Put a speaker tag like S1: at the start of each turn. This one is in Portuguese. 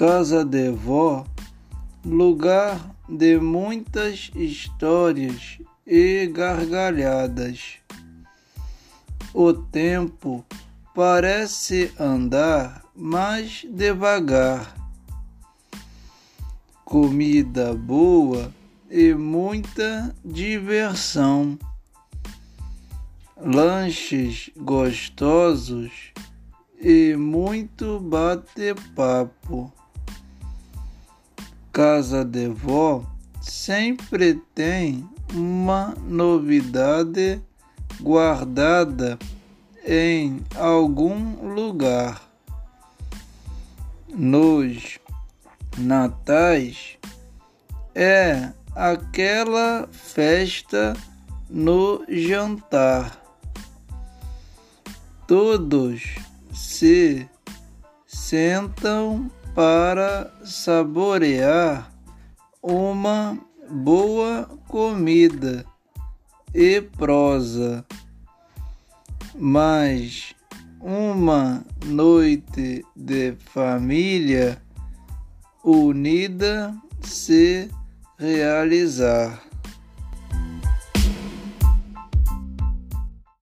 S1: Casa de vó, lugar de muitas histórias e gargalhadas. O tempo parece andar mais devagar. Comida boa e muita diversão. Lanches gostosos e muito bate-papo. Casa de vó sempre tem uma novidade guardada em algum lugar. Nos natais é aquela festa no jantar. Todos se sentam para saborear uma boa comida e prosa, mas uma noite de família unida se realizar.